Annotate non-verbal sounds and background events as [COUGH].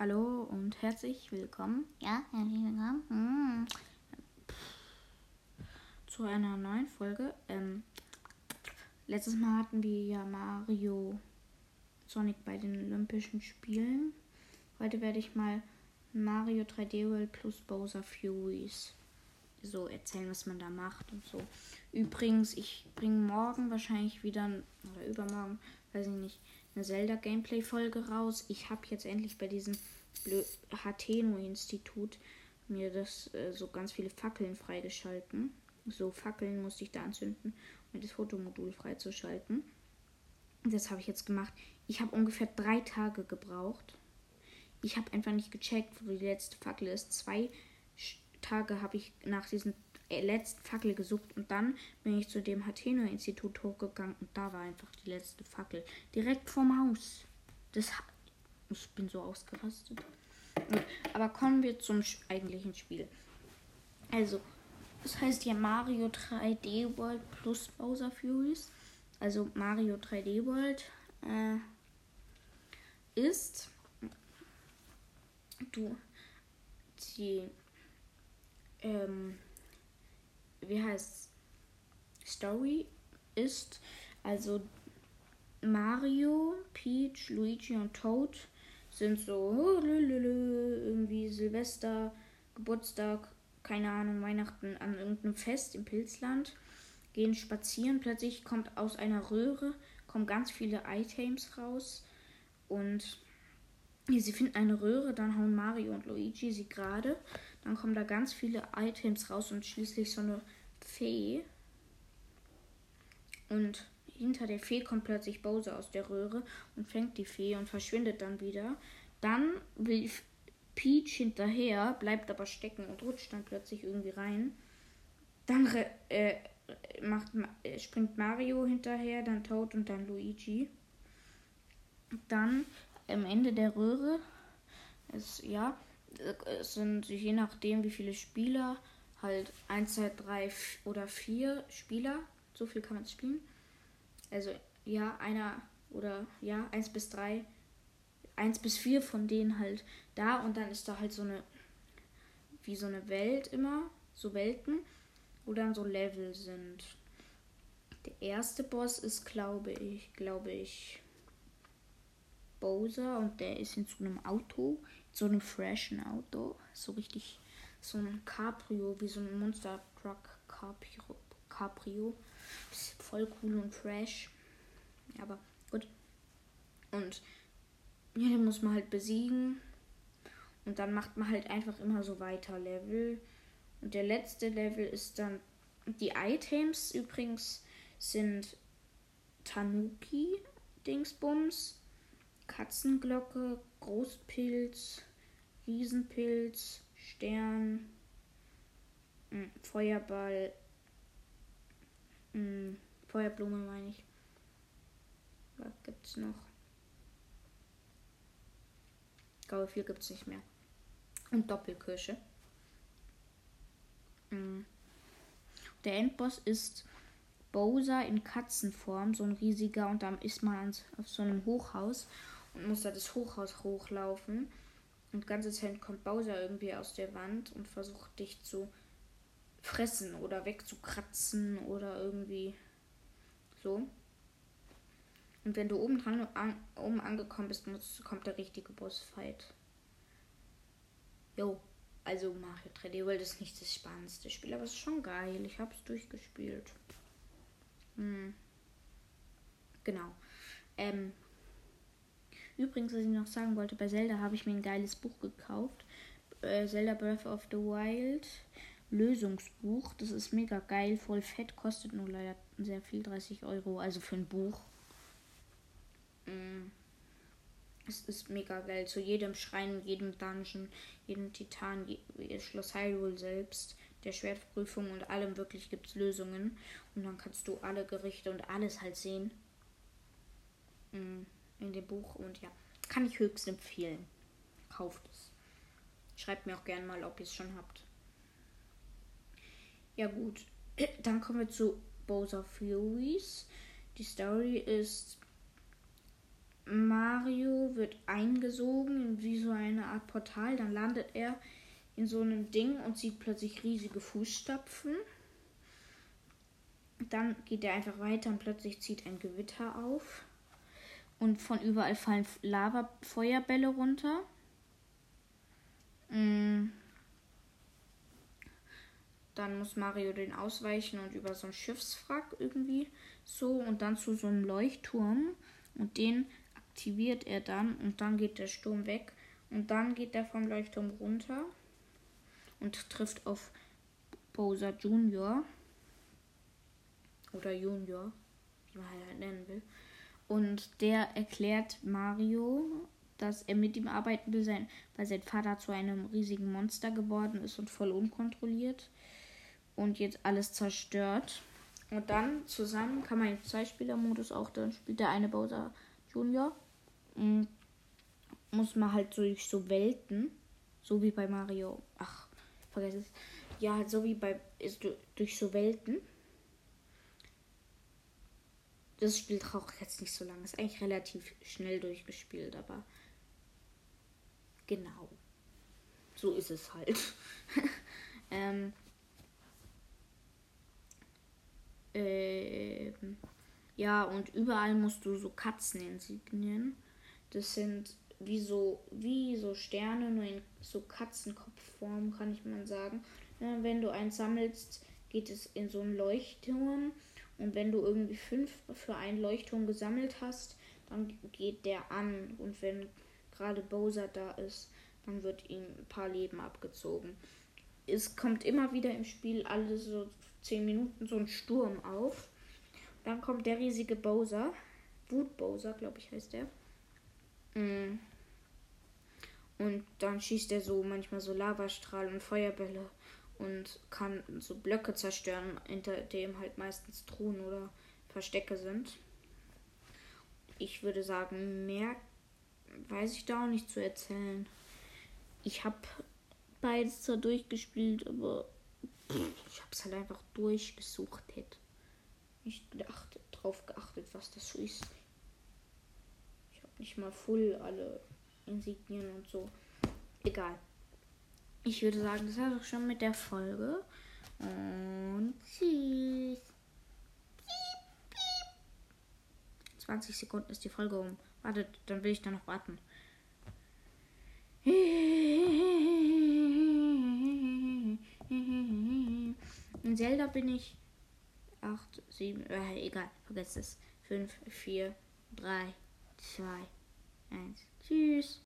Hallo und herzlich willkommen. Ja, herzlich willkommen. Hm. Zu einer neuen Folge. Ähm, letztes Mal hatten wir ja Mario Sonic bei den Olympischen Spielen. Heute werde ich mal Mario 3D World plus Bowser Furies so erzählen, was man da macht und so. Übrigens, ich bringe morgen wahrscheinlich wieder, oder übermorgen, weiß ich nicht, eine Zelda-Gameplay-Folge raus. Ich habe jetzt endlich bei diesem Hateno-Institut mir das äh, so ganz viele Fackeln freigeschalten. So Fackeln musste ich da anzünden, um das Fotomodul freizuschalten. Das habe ich jetzt gemacht. Ich habe ungefähr drei Tage gebraucht. Ich habe einfach nicht gecheckt, wo die letzte Fackel ist. Zwei Tage habe ich nach diesem äh, letzten Fackel gesucht und dann bin ich zu dem Hateno-Institut hochgegangen und da war einfach die letzte Fackel. Direkt vorm Haus. Das, ich bin so ausgerastet. Aber kommen wir zum eigentlichen Spiel. Also, das heißt ja Mario 3D World plus Bowser Furies. Also Mario 3D World äh, ist du die ähm, wie heißt Story ist. Also Mario, Peach, Luigi und Toad sind so oh, irgendwie Silvester, Geburtstag, keine Ahnung, Weihnachten an irgendeinem Fest im Pilzland, gehen spazieren, plötzlich kommt aus einer Röhre kommen ganz viele Items raus und sie finden eine Röhre, dann hauen Mario und Luigi sie gerade dann kommen da ganz viele Items raus und schließlich so eine Fee. Und hinter der Fee kommt plötzlich Bowser aus der Röhre und fängt die Fee und verschwindet dann wieder. Dann will Peach hinterher, bleibt aber stecken und rutscht dann plötzlich irgendwie rein. Dann äh, macht, äh, springt Mario hinterher, dann Toad und dann Luigi. Dann am Ende der Röhre ist, ja, es sind je nachdem, wie viele Spieler, halt 1, 2, 3 oder 4 Spieler. So viel kann man spielen. Also ja, einer oder ja, 1 bis 3, 1 bis 4 von denen halt da und dann ist da halt so eine, wie so eine Welt immer, so Welten, wo dann so Level sind. Der erste Boss ist, glaube ich, glaube ich, Bowser und der ist in so einem Auto so einem freshen Auto. So richtig, so ein Cabrio, wie so ein Monster Truck Cabrio. Cabrio. voll cool und fresh. Aber gut. Und ja, den muss man halt besiegen. Und dann macht man halt einfach immer so weiter Level. Und der letzte Level ist dann. Die Items übrigens sind Tanuki Dingsbums, Katzenglocke, Großpilz, Riesenpilz, Stern, mh, hm, Feuerball, mh, hm, Feuerblume meine ich. Was gibt's noch? Ich glaube, viel gibt's nicht mehr. Und Doppelkirsche. Hm. Der Endboss ist Bowser in Katzenform, so ein riesiger, und dann ist man auf so einem Hochhaus und muss da das Hochhaus hochlaufen. Und ganze Zeit kommt Bowser irgendwie aus der Wand und versucht dich zu fressen oder wegzukratzen oder irgendwie so. Und wenn du oben dran an, oben angekommen bist, muss, kommt der richtige Bossfight. Jo, also Mario 3D World ist nicht das spannendste Spiel, aber es ist schon geil. Ich habe es durchgespielt. Hm. Genau. Ähm, Übrigens, was ich noch sagen wollte, bei Zelda habe ich mir ein geiles Buch gekauft. Äh, Zelda Breath of the Wild Lösungsbuch. Das ist mega geil, voll fett, kostet nur leider sehr viel, 30 Euro. Also für ein Buch. Mm. Es ist mega geil. Zu jedem Schrein, jedem Dungeon, jedem Titan, je, Schloss Hyrule selbst, der Schwertprüfung und allem wirklich gibt es Lösungen. Und dann kannst du alle Gerichte und alles halt sehen. Mm in dem Buch und ja, kann ich höchst empfehlen. Kauft es. Schreibt mir auch gerne mal, ob ihr es schon habt. Ja gut, [CLEARS THROAT] dann kommen wir zu Bowser Furies. Die Story ist Mario wird eingesogen in wie so eine Art Portal. Dann landet er in so einem Ding und sieht plötzlich riesige Fußstapfen. Dann geht er einfach weiter und plötzlich zieht ein Gewitter auf. Und von überall fallen Lava-Feuerbälle runter. Mm. Dann muss Mario den ausweichen und über so ein Schiffswrack irgendwie so und dann zu so einem Leuchtturm. Und den aktiviert er dann und dann geht der Sturm weg. Und dann geht er vom Leuchtturm runter und trifft auf Bowser Junior. Oder Junior, wie man halt nennen will. Und der erklärt Mario, dass er mit ihm arbeiten will, sein, weil sein Vater zu einem riesigen Monster geworden ist und voll unkontrolliert und jetzt alles zerstört. Und dann zusammen kann man im Zweispieler-Modus auch, dann spielt der eine Bowser Junior. Mm, muss man halt durch so Welten, so wie bei Mario, ach, vergesse es. Ja, halt so wie bei, ist durch so Welten das Spiel braucht jetzt nicht so lange. Ist eigentlich relativ schnell durchgespielt, aber genau. So ist es halt. [LAUGHS] ähm, ähm, ja, und überall musst du so Katzeninsignien. Das sind wie so, wie so Sterne, nur in so Katzenkopfform, kann ich mal sagen. Ja, wenn du eins sammelst, geht es in so einen Leuchtturm und wenn du irgendwie fünf für einen Leuchtturm gesammelt hast, dann geht der an. Und wenn gerade Bowser da ist, dann wird ihm ein paar Leben abgezogen. Es kommt immer wieder im Spiel alle so zehn Minuten so ein Sturm auf. Dann kommt der riesige Bowser. Wut Bowser, glaube ich, heißt der. Mm. Und dann schießt er so manchmal so Lavastrahlen und Feuerbälle und kann so Blöcke zerstören, hinter dem halt meistens Truhen oder Verstecke sind. Ich würde sagen, mehr weiß ich da auch nicht zu erzählen. Ich habe beides zwar durchgespielt, aber ich habe es halt einfach durchgesucht. Hätte. Nicht gedacht, drauf geachtet, was das so ist. Ich habe nicht mal full alle Insignien und so. Egal ich würde sagen, das war doch schon mit der Folge. Und tschüss. 20 Sekunden ist die Folge um. Wartet, dann will ich da noch warten. In Zelda bin ich 8, 7, äh, egal, vergesst es. 5, 4, 3, 2, 1. Tschüss.